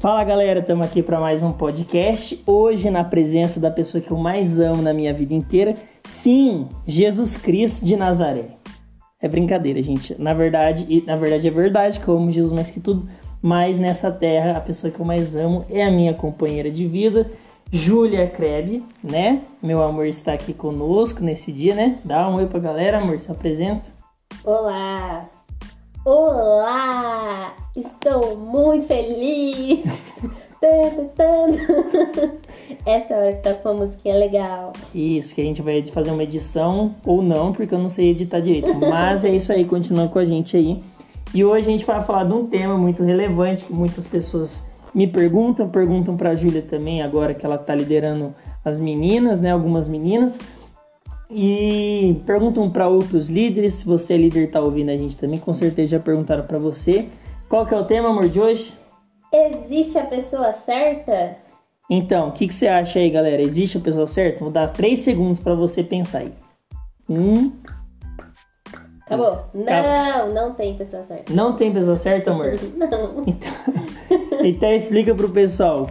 Fala galera, estamos aqui para mais um podcast. Hoje, na presença da pessoa que eu mais amo na minha vida inteira, sim, Jesus Cristo de Nazaré. É brincadeira, gente. Na verdade, na verdade é verdade que eu amo Jesus mais que tudo, mas nessa terra a pessoa que eu mais amo é a minha companheira de vida, Júlia Kreb, né? Meu amor está aqui conosco nesse dia, né? Dá um oi pra galera, amor, se apresenta. Olá! Olá! Estou muito feliz! tanto, tanto! Essa hora que tá com a musiquinha legal. Isso, que a gente vai fazer uma edição ou não, porque eu não sei editar direito. Mas é isso aí, continua com a gente aí. E hoje a gente vai falar de um tema muito relevante que muitas pessoas me perguntam, perguntam pra Júlia também, agora que ela tá liderando as meninas, né? Algumas meninas. E perguntam para outros líderes, se você é líder tá ouvindo a gente também, com certeza já perguntaram para você. Qual que é o tema, amor, de hoje? Existe a pessoa certa? Então, o que, que você acha aí, galera? Existe a pessoa certa? Vou dar três segundos para você pensar aí. Um. Acabou. dois. Não, Acabou. não tem pessoa certa. Não tem pessoa certa, amor? Não. Então, então explica pro pessoal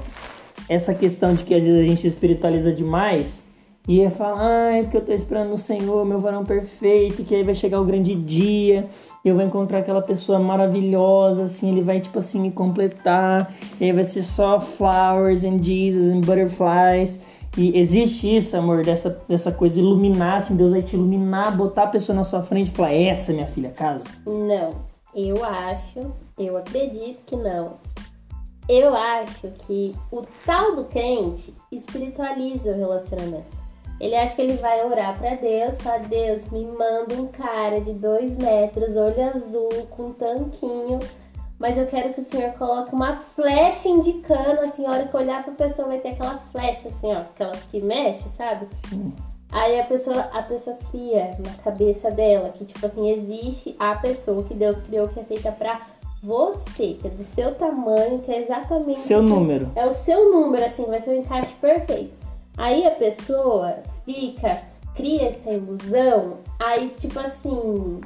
essa questão de que às vezes a gente espiritualiza demais e é falar, ai, porque eu tô esperando no Senhor, meu varão perfeito, que aí vai chegar o grande dia, eu vou encontrar aquela pessoa maravilhosa, assim, ele vai, tipo assim, me completar, e aí vai ser só flowers and Jesus and butterflies. E existe isso, amor, dessa, dessa coisa, iluminar, assim, Deus vai te iluminar, botar a pessoa na sua frente e falar, essa, minha filha, casa. Não. Eu acho, eu acredito que não. Eu acho que o tal do crente espiritualiza o relacionamento. Ele acha que ele vai orar pra Deus, falar, Deus, me manda um cara de dois metros, olho azul, com um tanquinho, mas eu quero que o Senhor coloque uma flecha indicando, assim, a hora que olhar pra pessoa vai ter aquela flecha, assim, ó, aquela que mexe, sabe? Sim. Aí a pessoa, a pessoa cria na cabeça dela que, tipo assim, existe a pessoa que Deus criou que é feita pra você, que é do seu tamanho, que é exatamente. Seu número. É o seu número, assim, vai ser o encaixe perfeito. Aí a pessoa fica, cria essa ilusão, aí, tipo assim,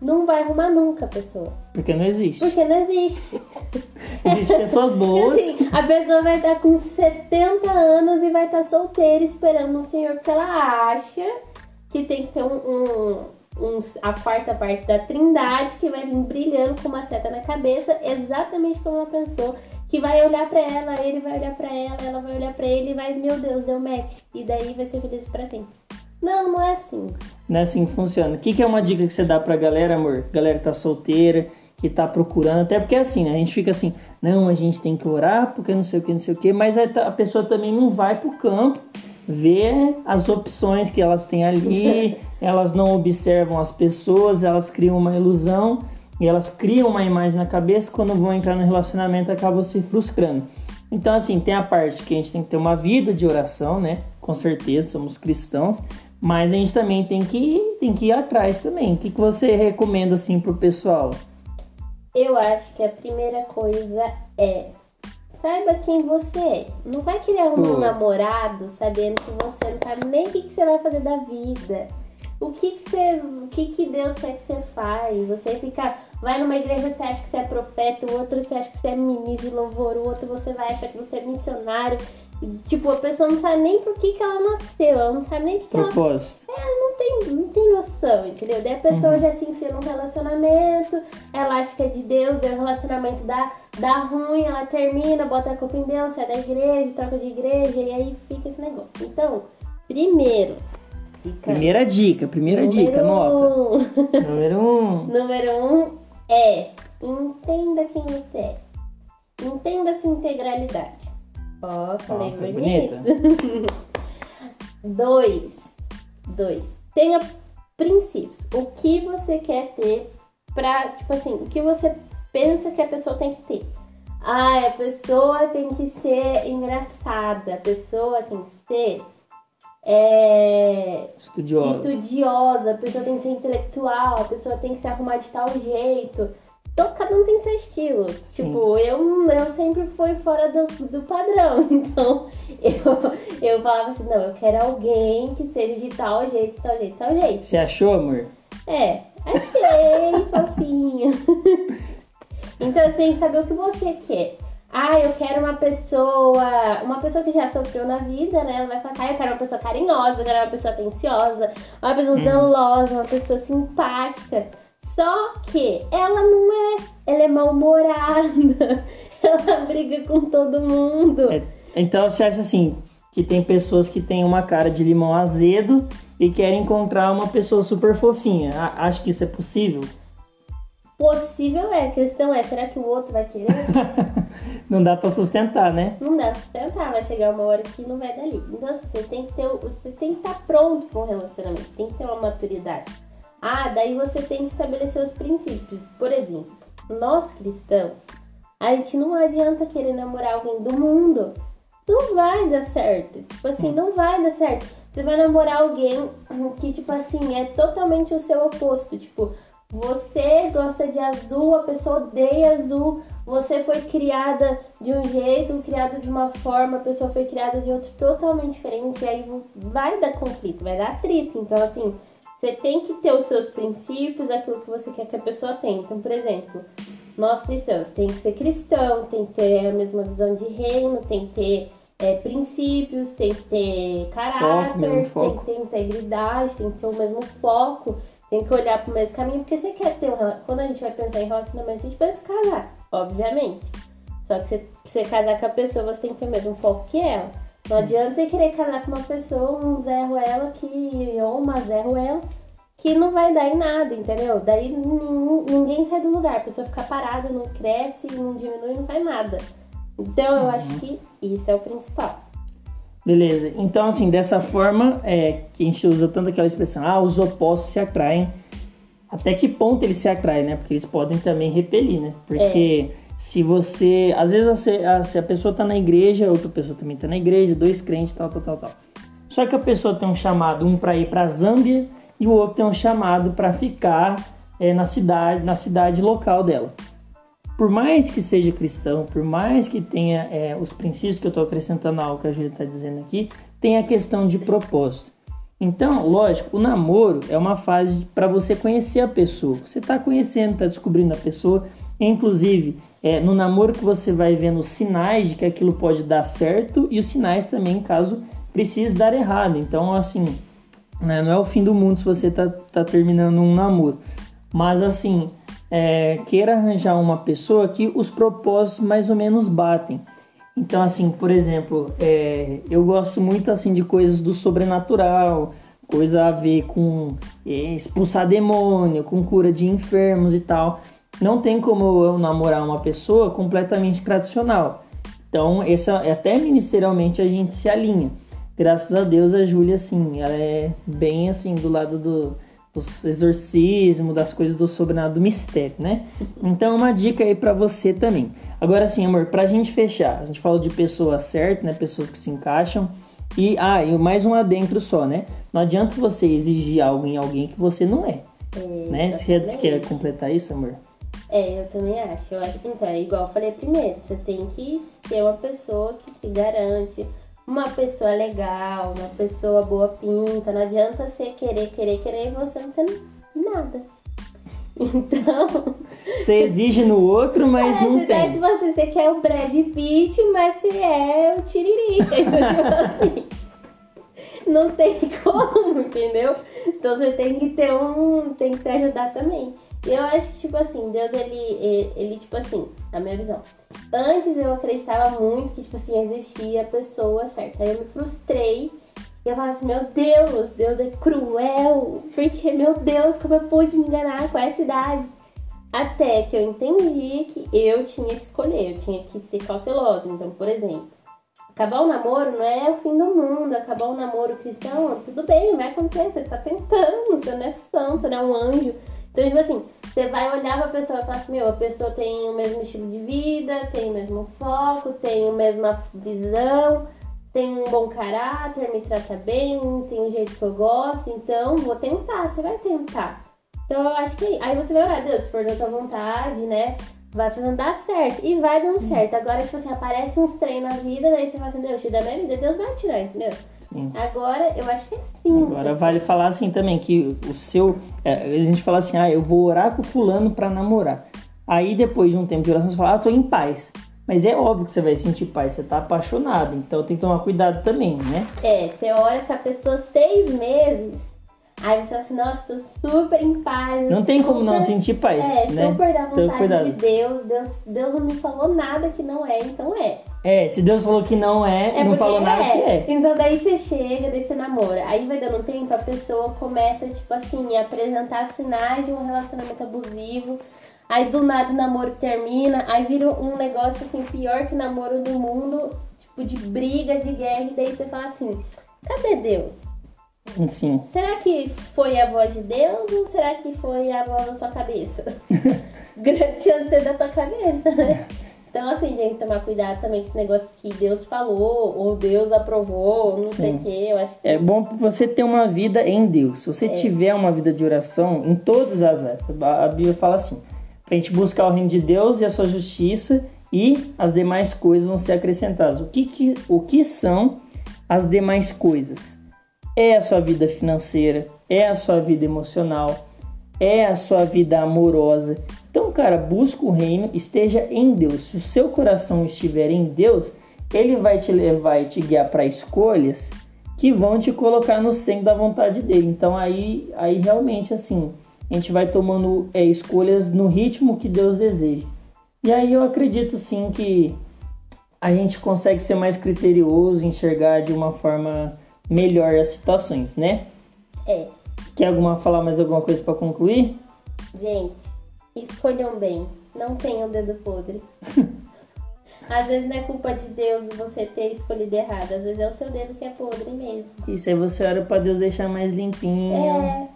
não vai arrumar nunca a pessoa. Porque não existe. Porque não existe. Existem pessoas Tipo boas. assim, a pessoa vai estar com 70 anos e vai estar solteira esperando o senhor porque ela acha que tem que ter um, um- um- a quarta parte da trindade que vai vir brilhando com uma seta na cabeça, exatamente como uma pessoa que vai olhar pra ela, ele vai olhar pra ela, ela vai olhar pra ele e vai, meu Deus, deu match. E daí vai ser feliz pra sempre. Não, não é assim. Não é assim que funciona. O que, que é uma dica que você dá pra galera, amor? Galera que tá solteira, que tá procurando. Até porque é assim, né? A gente fica assim, não, a gente tem que orar, porque não sei o que, não sei o que. Mas tá- a pessoa também não vai pro campo ver as opções que elas têm ali. elas não observam as pessoas, elas criam uma ilusão. E elas criam uma imagem na cabeça. Quando vão entrar no relacionamento, acabam se frustrando. Então, assim, tem a parte que a gente tem que ter uma vida de oração, né? Com certeza, somos cristãos. Mas a gente também tem que, tem que ir atrás também. O que, que você recomenda, assim, pro pessoal? Eu acho que a primeira coisa é saiba quem você é. Não vai querer arrumar um namorado sabendo que você não sabe nem o que, que você vai fazer da vida. O que, que você. O que, que Deus quer que você faz? Você fica. Vai numa igreja, você acha que você é profeta, o outro você acha que você é ministro de louvor, o outro você vai achar que você é missionário. Tipo, a pessoa não sabe nem por que, que ela nasceu, ela não sabe nem o que, que ela Propósito. ela não tem, não tem noção, entendeu? Daí a pessoa já se enfia num relacionamento, ela acha que é de Deus, daí o relacionamento dá, dá ruim, ela termina, bota a culpa em Deus, sai da igreja, troca de igreja, e aí fica esse negócio. Então, primeiro, dica Primeira dica, primeira número dica, nota. um. Número um. Número um é entenda quem você é. Entenda sua integralidade. Ó, falei Ó, foi bonito. Dois. Dois. Tenha princípios. O que você quer ter pra, tipo assim, o que você pensa que a pessoa tem que ter. Ah, a pessoa tem que ser engraçada, a pessoa tem que ser é, Estudiosa. estudiosa, a pessoa tem que ser intelectual, a pessoa tem que se arrumar de tal jeito. Então, cada um tem seu estilo. Tipo, eu, eu sempre fui fora do, do padrão. Então, eu, eu falava assim, não, eu quero alguém que seja de tal jeito, tal jeito, tal jeito. Você achou, amor? É, achei, fofinho. Então você tem que saber o que você quer. Ah, eu quero uma pessoa, uma pessoa que já sofreu na vida, né? Ela vai falar, ah, eu quero uma pessoa carinhosa, eu quero uma pessoa atenciosa, uma pessoa Hum. zelosa, uma pessoa simpática. Só que ela não é, ela é mal-humorada, ela briga com todo mundo. É, então você acha assim que tem pessoas que têm uma cara de limão azedo e querem encontrar uma pessoa super fofinha. A- Acho que isso é possível? Possível é, a questão é, será que o outro vai querer? Não dá pra sustentar, né? não dá pra sustentar, vai chegar uma hora que não vai dar liga. Então assim, você tem que ter, o- você tem que estar pronto para um relacionamento, tem que ter uma maturidade. Ah, daí você tem que estabelecer os princípios. Por exemplo, nós cristãos, a gente não adianta querer namorar alguém do mundo. Não vai dar certo. Tipo assim, não vai dar certo. Você vai namorar alguém que, tipo assim, é totalmente o seu oposto. Tipo, você gosta de azul, a pessoa odeia azul. Você foi criada de um jeito, criada de uma forma, a pessoa foi criada de outro totalmente diferente. E aí vai dar conflito, vai dar atrito. Então, assim, você tem que ter os seus princípios, aquilo que você quer que a pessoa tenha. Então, por exemplo, nós cristãos tem que ser cristão, tem que ter a mesma visão de reino, tem que ter é, princípios, tem que ter caráter, mesmo tem foco. que ter integridade, tem que ter o mesmo foco, tem que olhar pro mesmo caminho, porque você quer ter um Quando a gente vai pensar em relacionamento, a gente pensa em casar, obviamente. Só que você, você casar com a pessoa, você tem que ter o mesmo foco que ela. Não adianta você querer casar com uma pessoa, um Zé Ruela que. ou uma Zé Ruela que não vai dar em nada, entendeu? Daí nin- ninguém sai do lugar, a pessoa fica parada, não cresce, não diminui, não faz nada. Então eu acho que isso é o principal. Beleza. Então, assim, dessa forma, é, que a gente usa tanto aquela expressão, ah, os opostos se atraem. Até que ponto eles se atraem, né? Porque eles podem também repelir, né? Porque se você. Às vezes, você- a, se a pessoa tá na igreja, outra pessoa também tá na igreja, dois crentes, tal, tal, tal, tal. Só que a pessoa tem um chamado, um para ir pra Zâmbia e o outro tem um chamado para ficar é, na cidade, na cidade local dela. Por mais que seja cristão, por mais que tenha é, os princípios que eu estou acrescentando ao que a Júlia está dizendo aqui, tem a questão de propósito. Então, lógico, o namoro é uma fase para você conhecer a pessoa. Você está conhecendo, está descobrindo a pessoa. Inclusive, é no namoro que você vai vendo sinais de que aquilo pode dar certo e os sinais também caso precise dar errado. Então, assim, né, não é o fim do mundo se você está tá terminando um namoro. Mas, assim, é, queira arranjar uma pessoa que os propósitos mais ou menos batem. Então, assim, por exemplo, é, eu gosto muito assim de coisas do sobrenatural, coisa a ver com é, expulsar demônio, com cura de enfermos e tal. Não tem como eu namorar uma pessoa completamente tradicional. Então, essa, até ministerialmente a gente se alinha. Graças a Deus a Júlia, assim, ela é bem assim do lado do, dos exorcismos, das coisas do sobrenatural, do mistério, né? Então, uma dica aí pra você também. Agora sim, amor, pra gente fechar, a gente falou de pessoas certas, né? Pessoas que se encaixam. E, ah, e mais um adentro só, né? Não adianta você exigir algo em alguém que você não é, né? Você quer, quer completar isso, amor? É, eu também acho. Eu acho. Então, é igual eu falei primeiro, você tem que ser uma pessoa que se garante, uma pessoa legal, uma pessoa boa pinta. Não adianta você querer, querer, querer e você não sendo nada. Então, Você exige no outro, mas é, não é, tem. tipo assim, você quer o Brad Pitt, mas você é o Tiririca. Então, tipo assim, não tem como, entendeu? Então você tem que ter um. tem que se ajudar também. Eu acho que, tipo assim, Deus, ele, ele, tipo assim, na minha visão. Antes eu acreditava muito que, tipo assim, existia a pessoa certa. Aí eu me frustrei. E eu falava assim, meu Deus, Deus é cruel. Porque, meu Deus, como eu pude me enganar com essa idade? Até que eu entendi que eu tinha que escolher, eu tinha que ser cautelosa. Então, por exemplo, acabar o namoro não é o fim do mundo, acabar o namoro cristão, tudo bem, vai acontecer, você tá tentando, você não é santo, você não é um anjo. Então, tipo assim, você vai olhar pra pessoa e falar assim, meu, a pessoa tem o mesmo estilo de vida, tem o mesmo foco, tem a mesma visão, tem um bom caráter, me trata bem, tem um jeito que eu gosto, então vou tentar, você vai tentar. Então eu acho que aí você vai orar, Deus, se for da tua vontade, né? Vai fazendo dar certo. E vai dando certo. Agora, tipo assim, aparece uns trem na vida, daí você fala assim, Deus, te dá minha vida, Deus vai tirar, entendeu? Sim. Agora, eu acho que é sim. Agora vale falar assim também que o seu. É, a gente fala assim, ah, eu vou orar com fulano pra namorar. Aí depois de um tempo de oração, você fala, ah, tô em paz. Mas é óbvio que você vai sentir paz, você tá apaixonado, então tem que tomar cuidado também, né? É, você ora com a pessoa seis meses, aí você fala assim, nossa, tô super em paz. Não tem como não sentir paz, É, né? super da vontade de Deus. Deus. Deus não me falou nada que não é, então é. É, se Deus falou que não é, É não falou nada que é. Então daí você chega, daí você namora. Aí vai dando um tempo, a pessoa começa, tipo assim, a apresentar sinais de um relacionamento abusivo. Aí do nada o namoro termina, aí vira um negócio assim, pior que namoro do mundo, tipo, de briga, de guerra, e daí você fala assim, cadê Deus? Sim. Será que foi a voz de Deus ou será que foi a voz da tua cabeça? Grande chance de ser da tua cabeça, né? Então, assim, tem que tomar cuidado também com esse negócio que Deus falou, ou Deus aprovou, não sei Sim. o quê. Eu acho que. É bom você ter uma vida em Deus. Se você tiver uma vida de oração em todas as a a Bíblia fala assim: pra gente buscar o reino de Deus e a sua justiça e as demais coisas vão ser acrescentadas. O que, que, o que são as demais coisas? É a sua vida financeira, é a sua vida emocional, é a sua vida amorosa. Então, cara, busca o reino, esteja em Deus. Se o seu coração estiver em Deus, ele vai te levar e te guiar para escolhas que vão te colocar no centro da vontade dele. Então aí, aí realmente assim, a gente vai tomando é, escolhas no ritmo que Deus deseja. E aí eu acredito sim que a gente consegue ser mais criterioso, enxergar de uma forma melhor as situações, né? É. Quer alguma falar mais alguma coisa para concluir? Gente, escolham bem. Não tenham dedo podre. Às vezes não é culpa de Deus você ter escolhido errado. Às vezes é o seu dedo que é podre mesmo. Isso aí você ora para Deus deixar mais limpinho, É.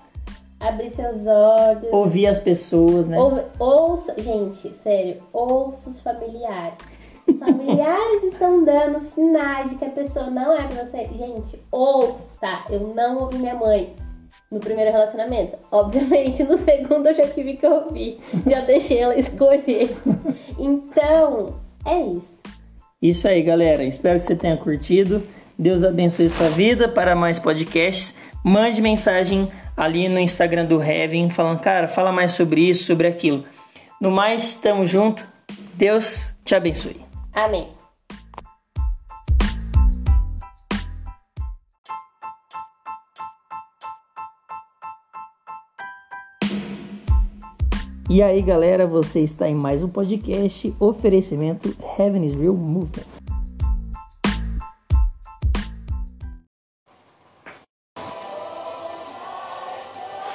Abrir seus olhos. ouvir as pessoas, né? Ou, ouça, gente, sério, ouça os familiares. Os familiares estão dando sinais de que a pessoa não é pra você. Gente, ouça. Eu não ouvi minha mãe no primeiro relacionamento. Obviamente, no segundo eu já tive que ouvir. Já deixei ela escolher. Então, é isso. Isso aí, galera. Espero que você tenha curtido. Deus abençoe sua vida. Para mais podcasts, mande mensagem ali no Instagram do Heaven, falando, cara, fala mais sobre isso, sobre aquilo. No mais, tamo junto. Deus te abençoe. Amém. E aí, galera, você está em mais um podcast oferecimento Heaven is Real Movement.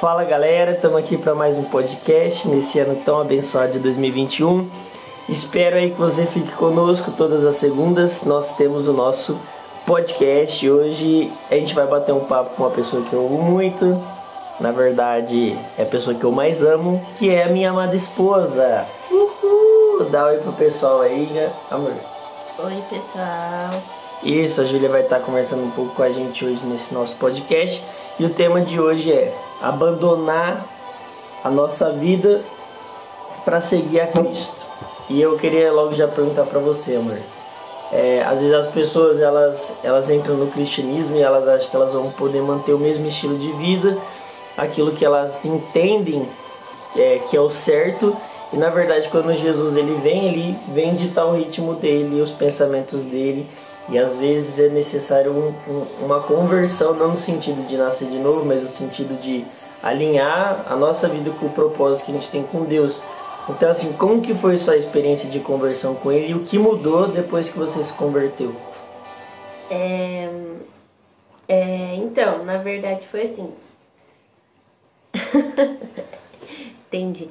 Fala galera, estamos aqui para mais um podcast nesse ano tão abençoado de 2021. Espero aí que você fique conosco todas as segundas. Nós temos o nosso podcast. Hoje a gente vai bater um papo com uma pessoa que eu amo muito. Na verdade, é a pessoa que eu mais amo, que é a minha amada esposa. Uhul! Dá oi pro pessoal aí, amor. Oi, pessoal. Isso, a Júlia vai estar conversando um pouco com a gente hoje nesse nosso podcast. E o tema de hoje é abandonar a nossa vida para seguir a Cristo. E eu queria logo já perguntar para você, amor. É, às vezes as pessoas elas, elas entram no cristianismo e elas acham que elas vão poder manter o mesmo estilo de vida, aquilo que elas entendem é, que é o certo. E na verdade, quando Jesus ele vem, ele vem ditar o ritmo dele, os pensamentos dele. E às vezes é necessário um- um- uma conversão, não no sentido de nascer de novo, mas no sentido de alinhar a nossa vida com o propósito que a gente tem com Deus. Então, assim, como que foi sua experiência de conversão com Ele e o que mudou depois que você se converteu? É, é, então, na verdade foi assim. Entendi.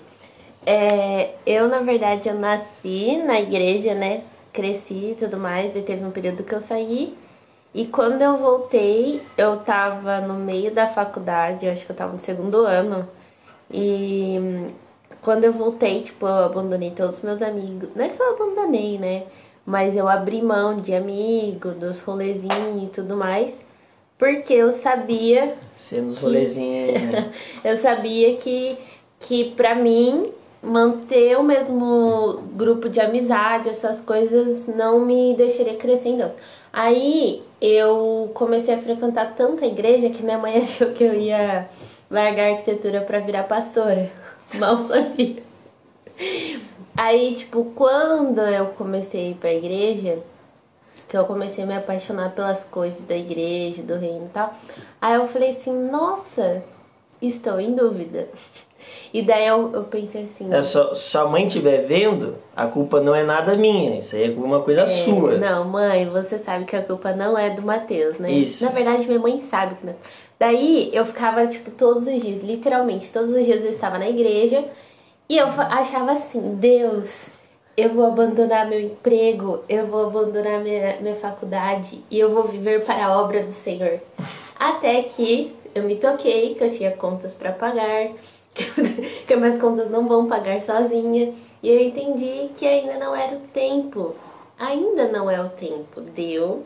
É, eu, na verdade, eu nasci na igreja, né? Cresci e tudo mais, e teve um período que eu saí. E quando eu voltei, eu tava no meio da faculdade, eu acho que eu tava no segundo ano. E quando eu voltei, tipo, eu abandonei todos os meus amigos. Não é que eu abandonei, né? Mas eu abri mão de amigo, dos rolezinhos e tudo mais. Porque eu sabia Sendo os rolezinhos. eu sabia que, que pra mim manter o mesmo grupo de amizade, essas coisas não me deixaria crescer em Deus. Aí eu comecei a frequentar tanta igreja que minha mãe achou que eu ia largar a arquitetura pra virar pastora. Mal sabia. Aí, tipo, quando eu comecei a ir pra igreja, que eu comecei a me apaixonar pelas coisas da igreja, do reino e tal, aí eu falei assim, nossa, estou em dúvida. E daí eu, eu pensei assim. É, só, sua mãe estiver vendo, a culpa não é nada minha. Isso aí é uma coisa é, sua. Não, mãe, você sabe que a culpa não é do Matheus, né? Isso. Na verdade, minha mãe sabe que não. Daí eu ficava, tipo, todos os dias, literalmente, todos os dias eu estava na igreja e eu achava assim, Deus, eu vou abandonar meu emprego, eu vou abandonar minha, minha faculdade e eu vou viver para a obra do Senhor. Até que eu me toquei que eu tinha contas para pagar, que minhas contas não vão pagar sozinha. E eu entendi que ainda não era o tempo. Ainda não é o tempo de eu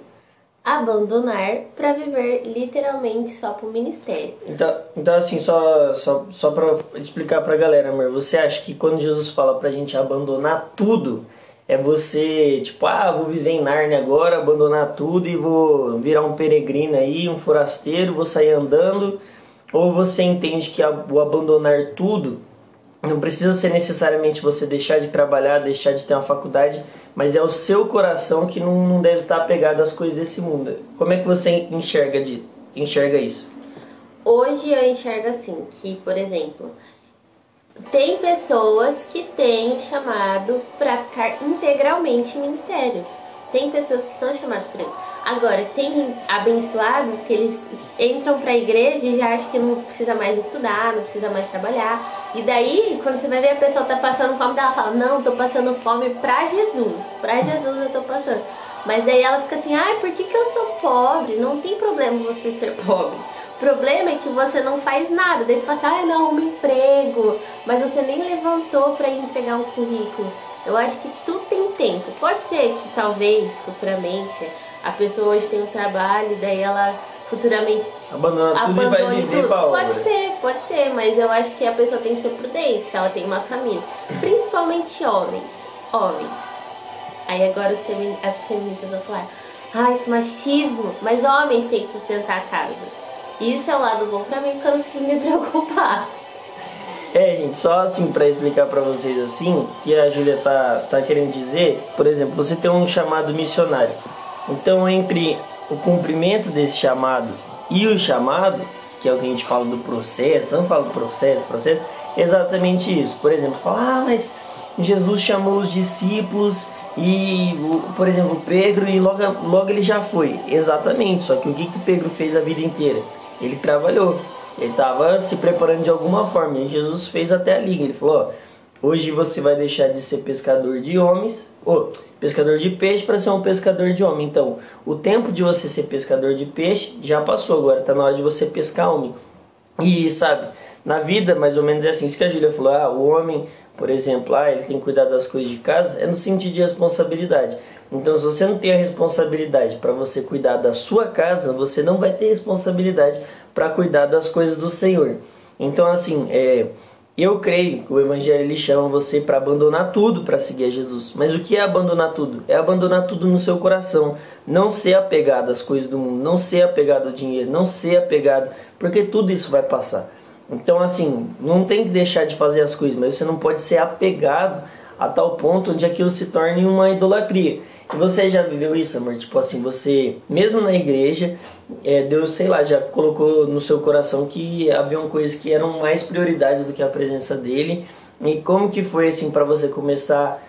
abandonar para viver literalmente só pro ministério. Então, então assim, só, só, só para explicar pra galera, amor, você acha que quando Jesus fala pra gente abandonar tudo, é você, tipo, ah, vou viver em Narnia agora, abandonar tudo e vou virar um peregrino aí, um forasteiro, vou sair andando ou você entende que o abandonar tudo não precisa ser necessariamente você deixar de trabalhar, deixar de ter uma faculdade, mas é o seu coração que não, não deve estar apegado às coisas desse mundo. Como é que você enxerga, de, enxerga isso? Hoje eu enxergo assim, que, por exemplo, tem pessoas que têm chamado para ficar integralmente em ministério. Tem pessoas que são chamadas para isso. Agora, tem abençoados que eles entram para a igreja e já acham que não precisa mais estudar, não precisa mais trabalhar. E daí, quando você vai ver a pessoa tá passando fome, ela fala: Não, tô passando fome pra Jesus. Pra Jesus eu tô passando. Mas daí ela fica assim: Ai, por que, que eu sou pobre? Não tem problema você ser pobre. O problema é que você não faz nada. Daí você fala assim: Ai, não, um emprego. Mas você nem levantou para ir entregar um currículo. Eu acho que tudo tem tempo. Pode ser que talvez futuramente a pessoa hoje tem um trabalho, daí ela futuramente abandona tudo e vai viver tudo. Pode ser, pode ser, mas eu acho que a pessoa tem que ser prudente se ela tem uma família. Principalmente homens. Homens. Aí agora os femin as feministas vão falar, ai, que machismo, mas homens têm que sustentar a casa. Isso é o lado bom pra mim, porque eu não preciso me preocupar. É, gente, só assim para explicar para vocês assim, que a Júlia tá, tá querendo dizer, por exemplo, você tem um chamado missionário. Então, entre o cumprimento desse chamado e o chamado, que é o que a gente fala do processo, não fala do processo, processo, é exatamente isso. Por exemplo, fala, ah, mas Jesus chamou os discípulos e, por exemplo, Pedro e logo, logo ele já foi. Exatamente, só que o que, que Pedro fez a vida inteira? Ele trabalhou, ele estava se preparando de alguma forma. E Jesus fez até a liga. Ele falou: ó, hoje você vai deixar de ser pescador de homens oh, pescador de peixe para ser um pescador de homem. Então, o tempo de você ser pescador de peixe já passou, agora está na hora de você pescar homem. E sabe, na vida mais ou menos é assim, isso que a Júlia falou, ah, o homem, por exemplo, ah, ele tem que cuidar das coisas de casa, é no sentido de responsabilidade. Então, se você não tem a responsabilidade para você cuidar da sua casa, você não vai ter responsabilidade para cuidar das coisas do Senhor. Então, assim, é, eu creio que o Evangelho ele chama você para abandonar tudo para seguir a Jesus. Mas o que é abandonar tudo? É abandonar tudo no seu coração. Não ser apegado às coisas do mundo, não ser apegado ao dinheiro, não ser apegado, porque tudo isso vai passar. Então, assim, não tem que deixar de fazer as coisas, mas você não pode ser apegado a tal ponto onde aquilo se torne uma idolatria. E você já viveu isso, amor? Tipo assim, você, mesmo na igreja, é, Deus, sei lá, já colocou no seu coração que haviam coisas que eram mais prioridades do que a presença dele. E como que foi assim para você começar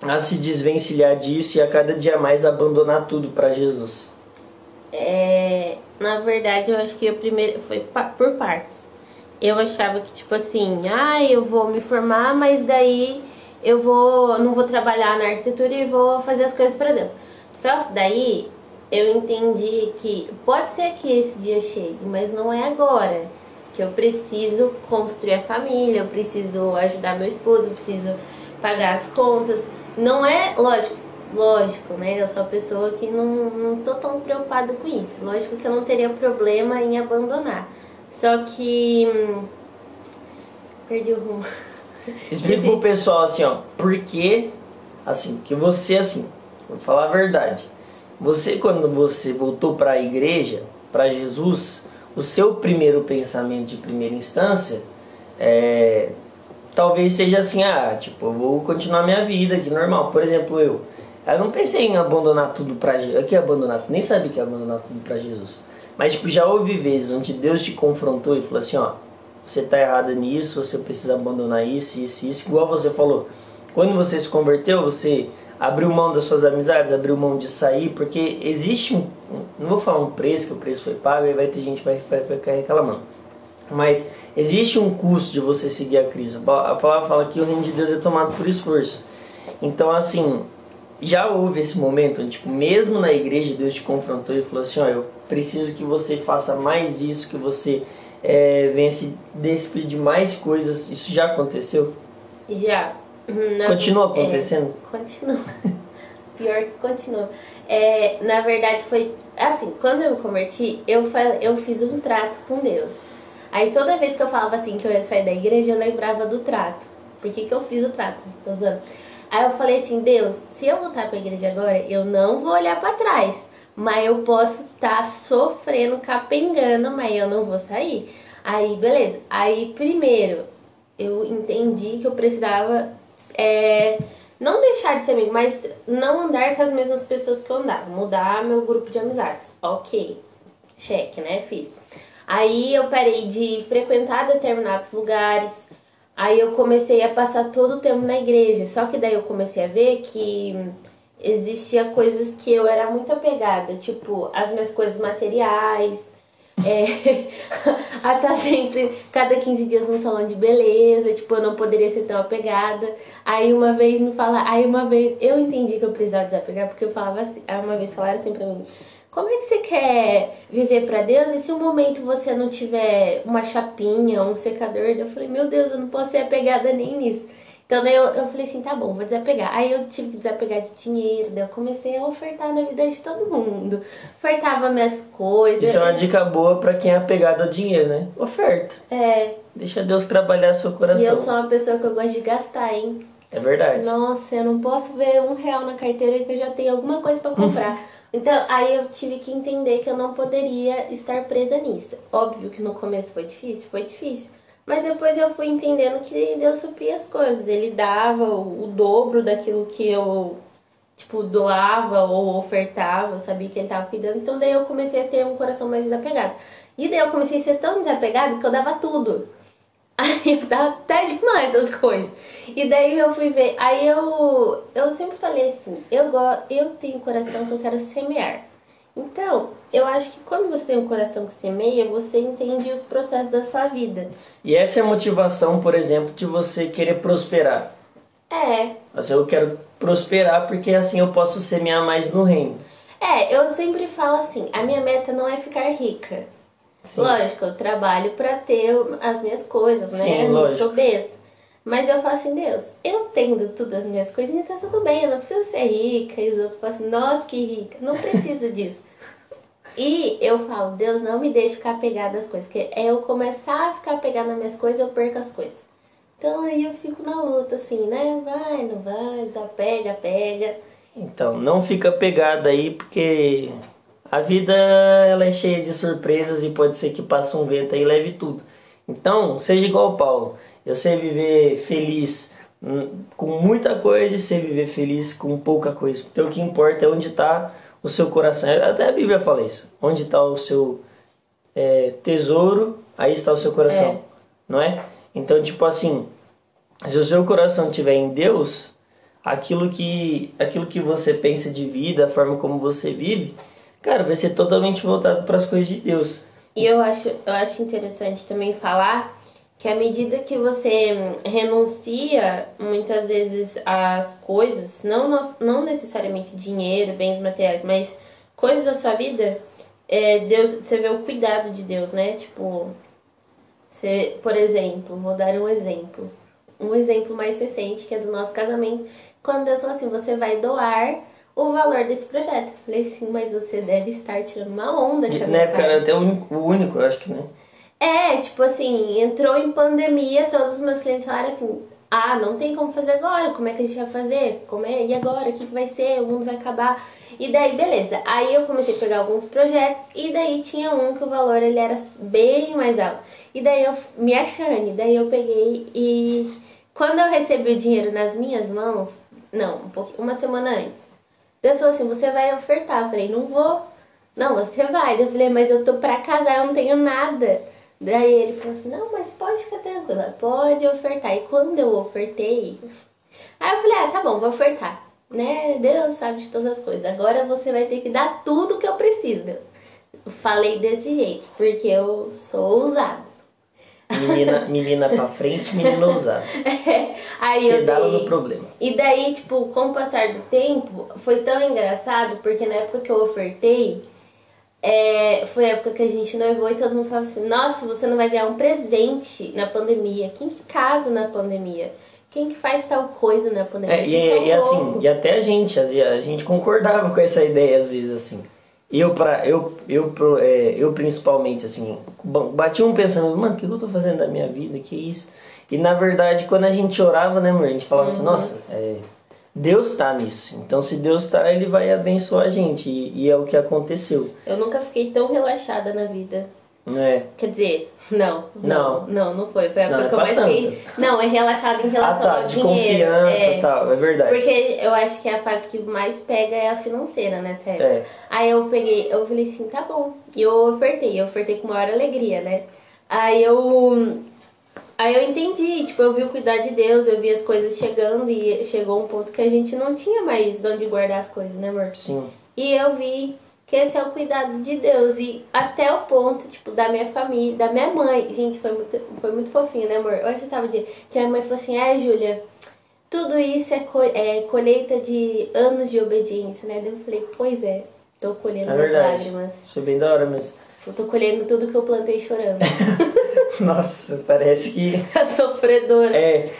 a se desvencilhar disso e a cada dia mais abandonar tudo para Jesus? É, na verdade, eu acho que o primeiro foi por partes. Eu achava que tipo assim, ah, eu vou me formar, mas daí eu vou, não vou trabalhar na arquitetura e vou fazer as coisas para Deus. Só que daí eu entendi que pode ser que esse dia chegue, mas não é agora. Que eu preciso construir a família, eu preciso ajudar meu esposo, eu preciso pagar as contas. Não é, lógico, lógico, né? Eu sou a pessoa que não, não tô tão preocupada com isso. Lógico que eu não teria problema em abandonar. Só que. Hum, perdi o rumo. Explica pro pessoal assim, ó, porque assim, que você assim, vou falar a verdade. Você quando você voltou para a igreja, para Jesus, o seu primeiro pensamento de primeira instância é talvez seja assim, ah, tipo, eu vou continuar minha vida aqui normal. Por exemplo, eu. Eu não pensei em abandonar tudo pra Jesus. Aqui abandonar, nem sabia que ia abandonar tudo pra Jesus. Mas tipo, já houve vezes onde Deus te confrontou e falou assim, ó, você tá errado nisso, você precisa abandonar isso, isso, isso. Igual você falou, quando você se converteu, você abriu mão das suas amizades, abriu mão de sair, porque existe um, não vou falar um preço, que o preço foi pago, e vai ter gente que vai, vai, vai ficar reclamando. Mas existe um custo de você seguir a Cristo. A palavra fala que o reino de Deus é tomado por esforço. Então, assim, já houve esse momento onde, tipo, mesmo na igreja, Deus te confrontou e falou assim: ó, eu preciso que você faça mais isso, que você é, venha se despedir de mais coisas. Isso já aconteceu? Já. Na, continua acontecendo? É, continua. Pior que continua. É, na verdade, foi assim: quando eu me converti, eu, eu fiz um trato com Deus. Aí toda vez que eu falava assim que eu ia sair da igreja, eu lembrava do trato. Por que, que eu fiz o trato? Tô usando. Aí eu falei assim, Deus, se eu voltar pra igreja agora, eu não vou olhar para trás. Mas eu posso estar tá sofrendo, capengando, mas eu não vou sair. Aí, beleza. Aí, primeiro, eu entendi que eu precisava é, não deixar de ser amigo, mas não andar com as mesmas pessoas que eu andava. Mudar meu grupo de amizades. Ok. Cheque, né? Fiz. Aí eu parei de frequentar determinados lugares. Aí eu comecei a passar todo o tempo na igreja. Só que daí eu comecei a ver que existia coisas que eu era muito apegada, tipo as minhas coisas materiais, é, a estar tá sempre, cada 15 dias no salão de beleza, tipo, eu não poderia ser tão apegada. Aí uma vez me fala, aí uma vez eu entendi que eu precisava desapegar, porque eu falava assim, aí uma vez falaram assim pra mim, como é que você quer viver para Deus e se um momento você não tiver uma chapinha, um secador? Eu falei, meu Deus, eu não posso ser apegada nem nisso. Então daí eu, eu falei assim, tá bom, vou desapegar. Aí eu tive que desapegar de dinheiro, daí eu comecei a ofertar na vida de todo mundo. Ofertava minhas coisas. Isso é uma dica boa para quem é apegado ao dinheiro, né? Oferta. É. Deixa Deus trabalhar seu coração. E eu sou uma pessoa que eu gosto de gastar, hein? É verdade. Nossa, eu não posso ver um real na carteira que eu já tenho alguma coisa para comprar. Então, aí eu tive que entender que eu não poderia estar presa nisso. Óbvio que no começo foi difícil, foi difícil. Mas depois eu fui entendendo que Deus supria as coisas. Ele dava o, dobro daquilo que eu, tipo, doava ou ofertava. Eu sabia que ele estava cuidando. Então daí eu comecei a ter um coração mais desapegado. E daí eu comecei a ser tão desapegado que eu dava tudo. Aí eu dava até demais as coisas. E daí eu fui ver. Aí eu, eu sempre falei assim: eu, go, eu tenho coração que eu quero semear. Então, eu acho que quando você tem um coração que semeia, você entende os processos da sua vida. E essa é a motivação, por exemplo, de você querer prosperar. É. Mas eu quero prosperar porque assim eu posso semear mais no reino. É, eu sempre falo assim: a minha meta não é ficar rica. Sim. Lógico, eu trabalho para ter as minhas coisas, né? Sim, eu não sou besta. Mas eu falo assim, Deus, eu tendo tudo as minhas coisas, então tá tudo bem, eu não preciso ser rica. E os outros falam assim, nossa, que rica. Não preciso disso. E eu falo, Deus, não me deixe ficar apegada às coisas. Porque é eu começar a ficar apegada nas minhas coisas, eu perco as coisas. Então aí eu fico na luta, assim, né? Vai, não vai, desapega, pega. Então, não fica apegada aí, porque a vida ela é cheia de surpresas e pode ser que passe um vento aí e leve tudo. Então, seja igual o Paulo. Eu sei viver feliz hum, com muita coisa e sei viver feliz com pouca coisa. Porque o que importa é onde está o seu coração. Até a Bíblia fala isso. Onde está o seu é, tesouro, aí está o seu coração. É. Não é? Então, tipo assim, se o seu coração estiver em Deus, aquilo que, aquilo que você pensa de vida, a forma como você vive, cara, vai ser totalmente voltado para as coisas de Deus. E eu acho, eu acho interessante também falar que à medida que você renuncia muitas vezes às coisas, não, não necessariamente dinheiro, bens materiais, mas coisas da sua vida, é, Deus, você vê o cuidado de Deus, né? Tipo, você, por exemplo, vou dar um exemplo. Um exemplo mais recente, que é do nosso casamento. Quando Deus falou assim, você vai doar o valor desse projeto. Eu falei assim, mas você deve estar tirando uma onda. Na época era até o único, o único, eu acho que, né? É, tipo assim, entrou em pandemia, todos os meus clientes falaram assim, ah, não tem como fazer agora, como é que a gente vai fazer? Como é? E agora? O que, que vai ser? O mundo vai acabar? E daí, beleza. Aí eu comecei a pegar alguns projetos e daí tinha um que o valor ele era bem mais alto. E daí eu me achando, daí eu peguei e Quando eu recebi o dinheiro nas minhas mãos, não, um uma semana antes, Deus falou assim: você vai ofertar. Eu falei: não vou. Não, você vai. Eu falei: mas eu tô pra casar, eu não tenho nada. Daí ele falou assim: não, mas pode ficar tranquila, pode ofertar. E quando eu ofertei, aí eu falei: ah, tá bom, vou ofertar. Né? Deus sabe de todas as coisas. Agora você vai ter que dar tudo que eu preciso, Deus. Eu falei desse jeito, porque eu sou ousada. Menina, menina pra frente, menina ousada. É, aí eu Pedala dei- no problema. E daí, tipo, com o passar do tempo, foi tão engraçado, porque na época que eu ofertei, é, foi a época que a gente noivou e todo mundo falava assim, nossa, você não vai ganhar um presente na pandemia. Quem que casa na pandemia? Quem que faz tal coisa na pandemia? É, e, Vocês são e assim, loucos." e até a gente, às vezes, a gente concordava com essa ideia às vezes assim. Eu para eu eu pro- é, eu principalmente assim, bati um pensando, mano, o que eu tô fazendo da minha vida? Que isso? E na verdade, quando a gente orava, né, amor, a gente falava Uhum. assim, nossa, é, Deus tá nisso. Então se Deus tá, ele vai abençoar a gente e, e é o que aconteceu, Eu nunca fiquei tão relaxada na vida. né? Quer dizer, não, Não. não, não, não foi. Foi a Não, época é que eu mais fiquei. Não, é relaxada em Ah, relação tá, ao de dinheiro. confiança é. e tal, é verdade. Porque eu acho que a fase que mais pega é a financeira, né, sério? É. Aí eu peguei, eu falei assim, tá bom. E eu ofertei, eu ofertei com maior alegria, né? Aí eu. Aí eu entendi, tipo, eu vi o cuidar de Deus, eu vi as coisas chegando e chegou um ponto que a gente não tinha mais onde guardar as coisas, né, amor? Sim. E eu vi que esse é o cuidado de Deus. E até o ponto, tipo, da minha família, da minha mãe. Gente, foi muito, foi muito fofinho, né, amor? Eu acho que tava de. Que a minha mãe falou assim: é, Júlia, tudo isso é, co- é colheita de anos de obediência, né? Daí eu falei: pois é, tô colhendo É verdade. lágrimas. Isso é bem da hora mesmo. Eu tô colhendo tudo que eu plantei chorando. Nossa, parece que A sofredora. É,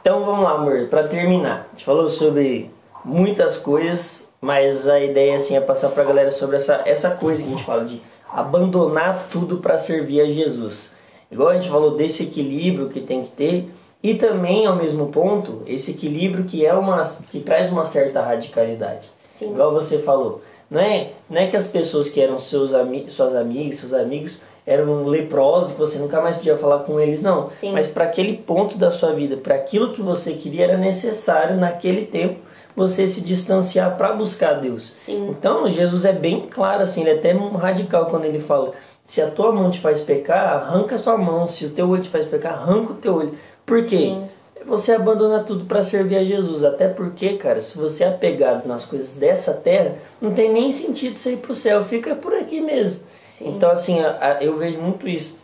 então vamos lá, amor, para terminar. A gente falou sobre muitas coisas, mas a ideia assim é passar pra galera sobre essa, essa coisa que a gente fala de abandonar tudo para servir a Jesus. Igual a gente falou desse equilíbrio que tem que ter e também ao mesmo ponto esse equilíbrio que é uma que traz uma certa radicalidade. Sim. Igual você falou, não é, não é que as pessoas que eram seus ami suas amigas, seus amigos eram leprosos, que você nunca mais podia falar com eles, não. Sim. Mas para aquele ponto da sua vida, para aquilo que você queria, era necessário naquele tempo você se distanciar para buscar Deus. Sim. Então Jesus é bem claro assim, ele é até radical quando ele fala: se a tua mão te faz pecar, arranca a sua mão. Se o teu olho te faz pecar, arranca o teu olho. Por quê? Sim. Você abandona tudo para servir a Jesus. Até porque, cara, se você é apegado nas coisas dessa terra, não tem nem sentido você ir pro céu. Fica por aqui mesmo. Sim. Então, assim, eu vejo muito isso.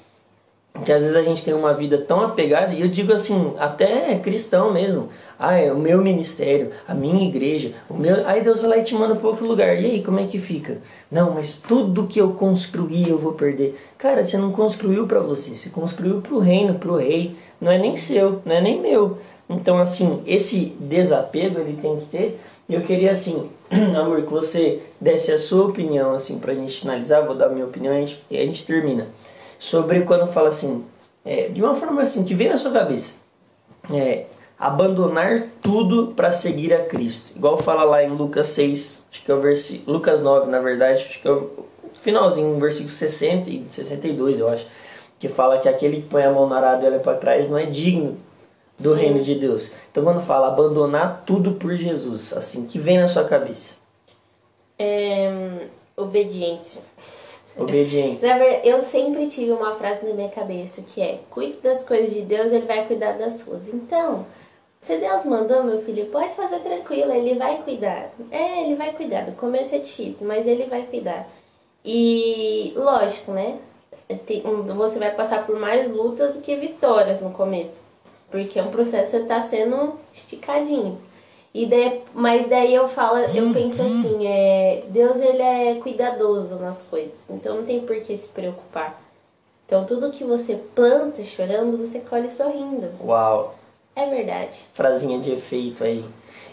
Que às vezes a gente tem uma vida tão apegada, e eu digo assim, até cristão mesmo. Ah, é o meu ministério, a minha igreja, o meu. Aí Deus vai lá e te manda para outro lugar. E aí, como é que fica? Não, mas tudo que eu construí eu vou perder. Cara, você não construiu para você, você construiu para o reino, para o rei. Não é nem seu, não é nem meu. Então, assim, esse desapego ele tem que ter. Eu queria, assim, amor, que você desse a sua opinião, assim, pra gente finalizar. Vou dar a minha opinião e a gente, e a gente termina sobre quando fala assim, é, de uma forma assim, que vem na sua cabeça, é, abandonar tudo para seguir a Cristo. Igual fala lá em Lucas 6, acho que é o versículo, Lucas 9, na verdade, acho que é o finalzinho, versículo 60 e 62, eu acho, que fala que aquele que põe a mão no arado e olha para trás não é digno do Sim. reino de Deus. Então quando fala abandonar tudo por Jesus, assim, que vem na sua cabeça? É, obediência. Obediência. Na verdade, eu sempre tive uma frase na minha cabeça que é: cuide das coisas de Deus, ele vai cuidar das suas. Então, se Deus mandou, meu filho, pode fazer tranquilo, ele vai cuidar. É, ele vai cuidar. No começo é difícil, mas ele vai cuidar. E, lógico, né? Você vai passar por mais lutas do que vitórias no começo. Porque é um processo que tá sendo esticadinho. E daí, mas daí eu falo, eu penso assim, é, Deus ele é cuidadoso nas coisas, então não tem por que se preocupar. Então tudo que você planta chorando, você colhe sorrindo. Uau. É verdade. frasinha de efeito aí.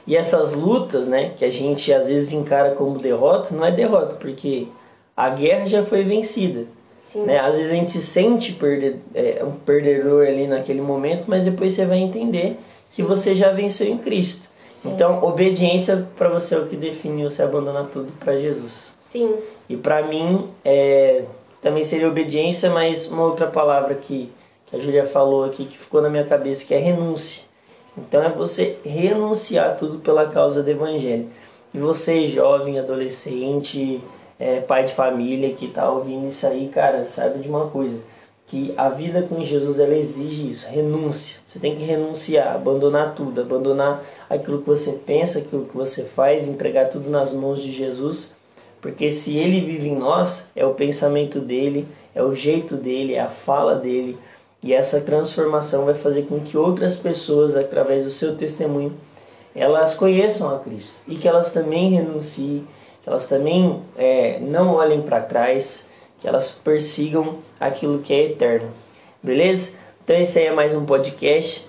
E essas lutas, né, que a gente às vezes encara como derrota, não é derrota, porque a guerra já foi vencida. Sim. Né? Às vezes a gente se sente perder, é, um perdedor ali naquele momento, mas depois você vai entender que você já venceu em Cristo. Então, obediência para você é o que define você abandonar tudo para Jesus. Sim. E para mim, é, também seria obediência, mas uma outra palavra que, que a Júlia falou aqui que ficou na minha cabeça, que é renúncia. Então é você renunciar tudo pela causa do evangelho. E você, jovem, adolescente, é, pai de família que está ouvindo isso aí, cara, saiba de uma coisa que a vida com Jesus ela exige isso, renúncia. Você tem que renunciar, abandonar tudo, abandonar aquilo que você pensa, aquilo que você faz, entregar tudo nas mãos de Jesus, porque se ele vive em nós, é o pensamento dele, é o jeito dele, é a fala dele, e essa transformação vai fazer com que outras pessoas, através do seu testemunho, elas conheçam a Cristo e que elas também renunciem, que elas também é, não olhem para trás, que elas persigam aquilo que é eterno. Beleza? Então esse aí é mais um podcast.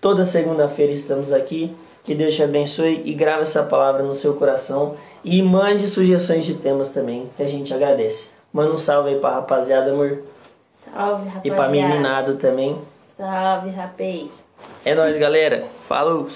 Toda segunda-feira estamos aqui. Que Deus te abençoe e grave essa palavra no seu coração e mande sugestões de temas também, que a gente agradece. Manda um salve aí pra rapaziada, amor. Salve, rapaziada. E pra meninado também. Salve, rapaz. É nóis, galera. Falou!